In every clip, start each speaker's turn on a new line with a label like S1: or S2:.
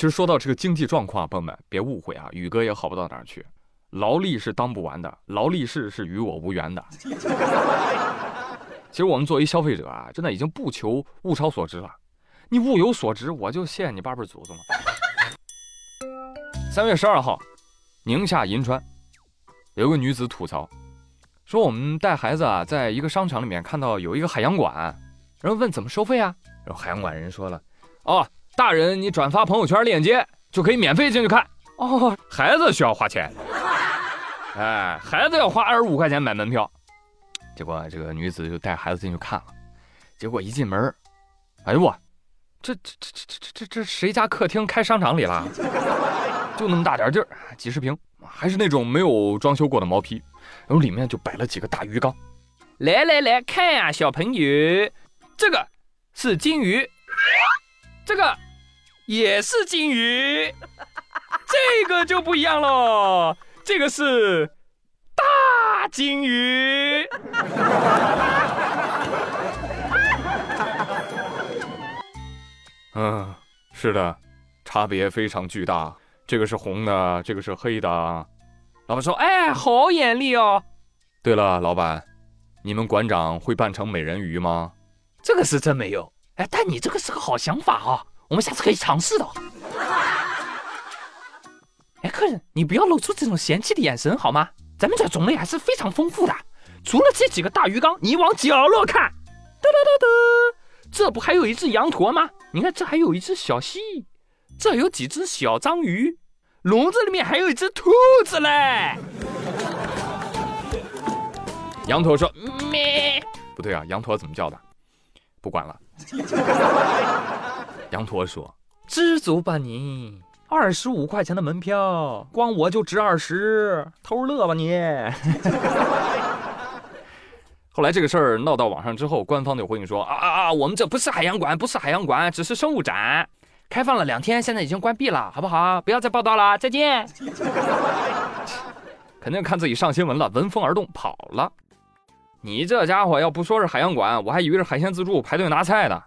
S1: 其实说到这个经济状况，朋友们别误会啊，宇哥也好不到哪儿去，劳力是当不完的，劳力士是与我无缘的。其实我们作为消费者啊，真的已经不求物超所值了，你物有所值，我就谢谢你八辈祖宗了。三月十二号，宁夏银川有个女子吐槽，说我们带孩子啊，在一个商场里面看到有一个海洋馆，然后问怎么收费啊？然后海洋馆人说了，哦，大人你转发朋友圈链接就可以免费进去看，哦，孩子需要花钱，哎，孩子要花二十五块钱买门票。结果这个女子就带孩子进去看了，结果一进门，哎呦我，这这这这这这这谁家客厅开商场里了？就那么大点地儿，几十平，还是那种没有装修过的毛坯，然后里面就摆了几个大鱼缸。来来来看呀，小朋友，这个是金鱼，这个也是金鱼，这个就不一样喽，这个是。大金鱼，嗯，是的，差别非常巨大。这个是红的，这个是黑的。老板说：“哎，好眼力哦。”对了，老板，你们馆长会扮成美人鱼吗？
S2: 这个是真没有。哎，但你这个是个好想法啊，我们下次可以尝试的。哎，客人，你不要露出这种嫌弃的眼神好吗？咱们这种类还是非常丰富的，除了这几个大鱼缸，你往角落看，哒哒哒哒，这不还有一只羊驼吗？你看这还有一只小蜥蜴，这有几只小章鱼，笼子里面还有一只兔子嘞。
S1: 羊驼说：“咩，不对啊，羊驼怎么叫的？不管了。” 羊驼说：“
S2: 知足吧你。”二十五块钱的门票，光我就值二十，偷乐吧你！
S1: 后来这个事儿闹到网上之后，官方就回应说啊啊啊，我们这不是海洋馆，不是海洋馆，只是生物展，开放了两天，现在已经关闭了，好不好？不要再报道了，再见。肯定看自己上新闻了，闻风而动跑了。你这家伙要不说是海洋馆，我还以为是海鲜自助排队拿菜的。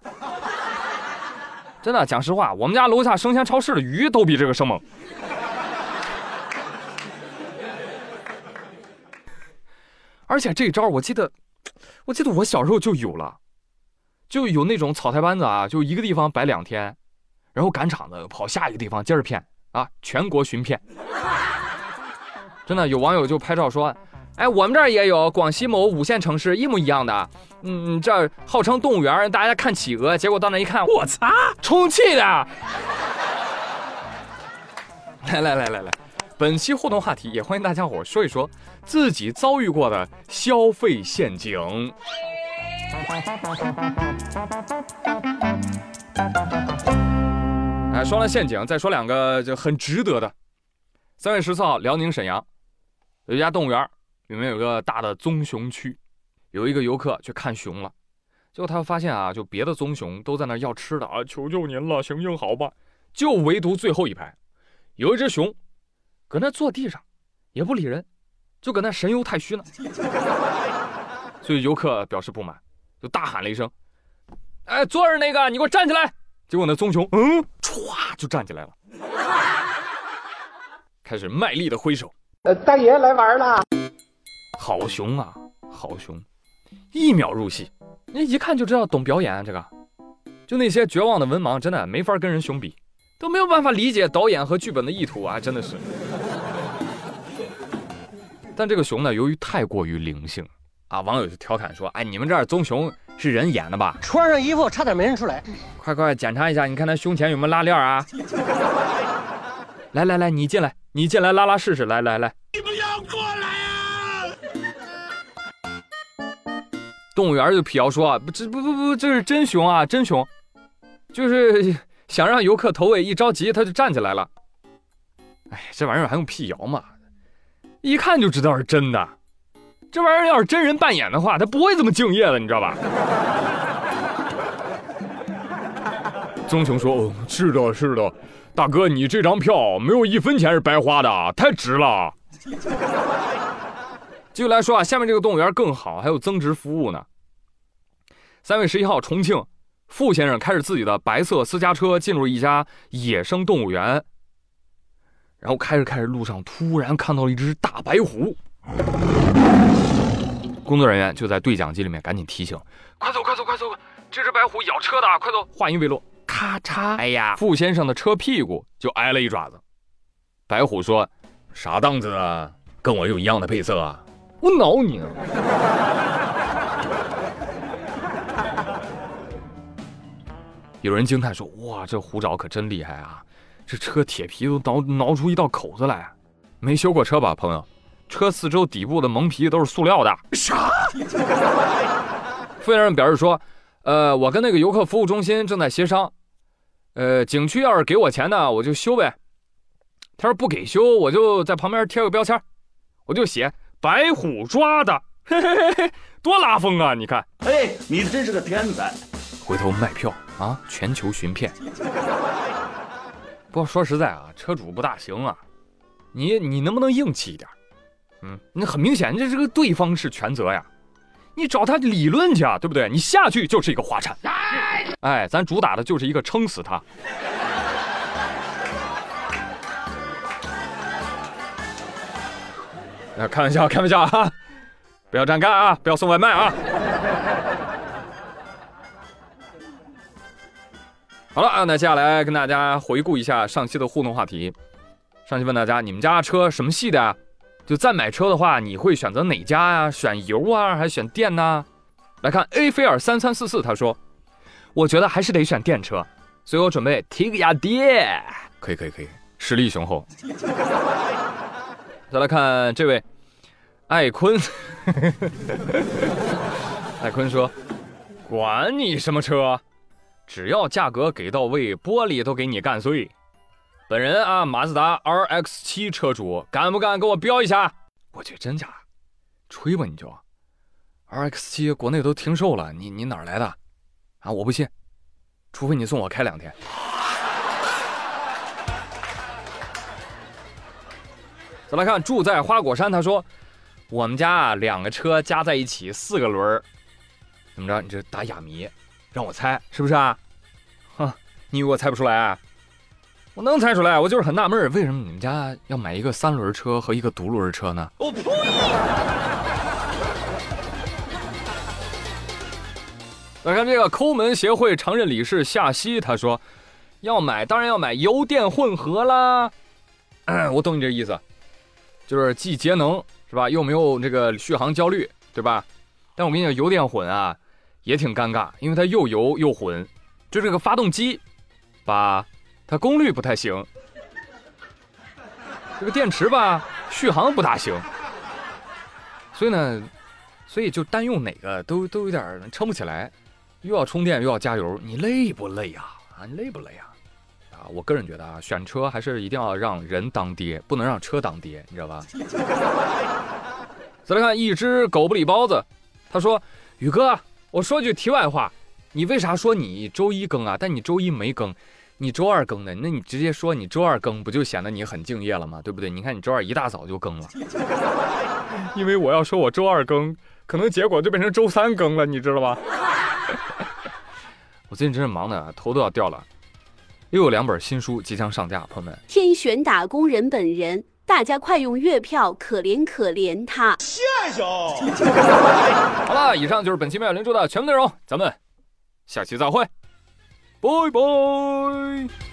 S1: 真的，讲实话，我们家楼下生鲜超市的鱼都比这个生猛。而且这招我记得，我记得我小时候就有了，就有那种草台班子啊，就一个地方摆两天，然后赶场子跑下一个地方接着骗啊，全国寻骗。真的有网友就拍照说。哎，我们这儿也有广西某五线城市一模一样的，嗯，这号称动物园，大家看企鹅，结果到那一看，我擦，充气的！来来来来来，本期互动话题也欢迎大家伙说一说自己遭遇过的消费陷阱。哎，说了陷阱，再说两个就很值得的。三月十四号，辽宁沈阳有一家动物园。里面有个大的棕熊区，有一个游客去看熊了，结果他发现啊，就别的棕熊都在那要吃的啊，求求您了，行行好吧，就唯独最后一排，有一只熊，搁那坐地上，也不理人，就搁那神游太虚呢。所以游客表示不满，就大喊了一声：“哎，坐着那个，你给我站起来！”结果那棕熊，嗯，歘就站起来了，开始卖力的挥手：“
S3: 呃，大爷来玩了。”
S1: 好熊啊，好熊，一秒入戏，那一看就知道懂表演。这个，就那些绝望的文盲，真的没法跟人熊比，都没有办法理解导演和剧本的意图啊，真的是。但这个熊呢，由于太过于灵性啊，网友就调侃说：“哎，你们这儿棕熊是人演的吧？
S3: 穿上衣服差点没认出来。
S1: 快快检查一下，你看他胸前有没有拉链啊？来来来，你进来，你进来拉拉试试，来来来。”动物园就辟谣说：“不，这不不不，这是真熊啊，真熊，就是 想让游客投喂，一着急他就站起来了。哎，这玩意儿还用辟谣吗？一看就知道是真的。这玩意儿要是真人扮演的话，他不会这么敬业的，你知道吧？” 棕熊说：“哦，是的，是的，大哥，你这张票没有一分钱是白花的，太值了。”继续来说啊，下面这个动物园更好，还有增值服务呢。三月十一号，重庆傅先生开着自己的白色私家车进入一家野生动物园，然后开着开着，路上突然看到了一只大白虎。工作人员就在对讲机里面赶紧提醒：“快走，快走，快走！这只白虎咬车的，快走！”话音未落，咔嚓！哎呀，傅先生的车屁股就挨了一爪子。白虎说：“啥档次啊？跟我有一样的配色啊？我挠你！” 有人惊叹说：“哇，这虎爪可真厉害啊！这车铁皮都挠挠出一道口子来。没修过车吧，朋友？车四周底部的蒙皮都是塑料的。”
S2: 啥？
S1: 傅先生表示说：“呃，我跟那个游客服务中心正在协商，呃，景区要是给我钱呢，我就修呗。他说不给修，我就在旁边贴个标签，我就写白虎抓的，嘿嘿嘿嘿，多拉风啊！你看，
S4: 哎，你真是个天才。
S1: 回头卖票啊，全球寻片。不过说实在啊，车主不大行啊，你你能不能硬气一点？嗯，那很明显，这这个对方是全责呀。你找他理论去啊，对不对？你下去就是一个滑铲。哎，咱主打的就是一个撑死他。啊，开玩笑，开玩笑啊！不要站干啊！不要送外卖啊！好了啊，那接下来跟大家回顾一下上期的互动话题。上期问大家，你们家车什么系的呀？就再买车的话，你会选择哪家呀？选油啊，还是选电呢？来看 A 菲尔三三四四，他说：“我觉得还是得选电车，所以我准备提个雅迪。”可以可以可以，实力雄厚。再来看这位艾坤，艾坤说：“管你什么车，只要价格给到位，玻璃都给你干碎。”本人啊，马自达 RX 七车主，敢不敢给我标一下？我去，真假？吹吧你就！RX 七国内都停售了，你你哪儿来的？啊，我不信，除非你送我开两天。再来看住在花果山，他说：“我们家啊，两个车加在一起四个轮儿，怎么着？你这打哑谜，让我猜是不是啊？哼，你以为我猜不出来？”我能猜出来，我就是很纳闷，为什么你们家要买一个三轮车和一个独轮车呢？我呸！来看这个抠门协会常任理事夏曦，他说：“要买当然要买油电混合啦。”我懂你这意思，就是既节能是吧，又没有这个续航焦虑，对吧？但我跟你讲，油电混啊也挺尴尬，因为它又油又混，就这个发动机吧。它功率不太行，这个电池吧续航不大行，所以呢，所以就单用哪个都都有点撑不起来，又要充电又要加油，你累不累呀？啊，你累不累啊？啊，我个人觉得啊，选车还是一定要让人当爹，不能让车当爹，你知道吧？再来看一只狗不理包子，他说：“宇哥，我说句题外话，你为啥说你周一更啊？但你周一没更。”你周二更的，那你直接说你周二更，不就显得你很敬业了吗？对不对？你看你周二一大早就更了，因为我要说我周二更，可能结果就变成周三更了，你知道吧？我最近真是忙的头都要掉了，又有两本新书即将上架，朋友们。
S5: 天选打工人本人，大家快用月票，可怜可怜他。
S4: 谢谢。
S1: 好了，以上就是本期妙有灵珠的全部内容，咱们下期再会。拜拜。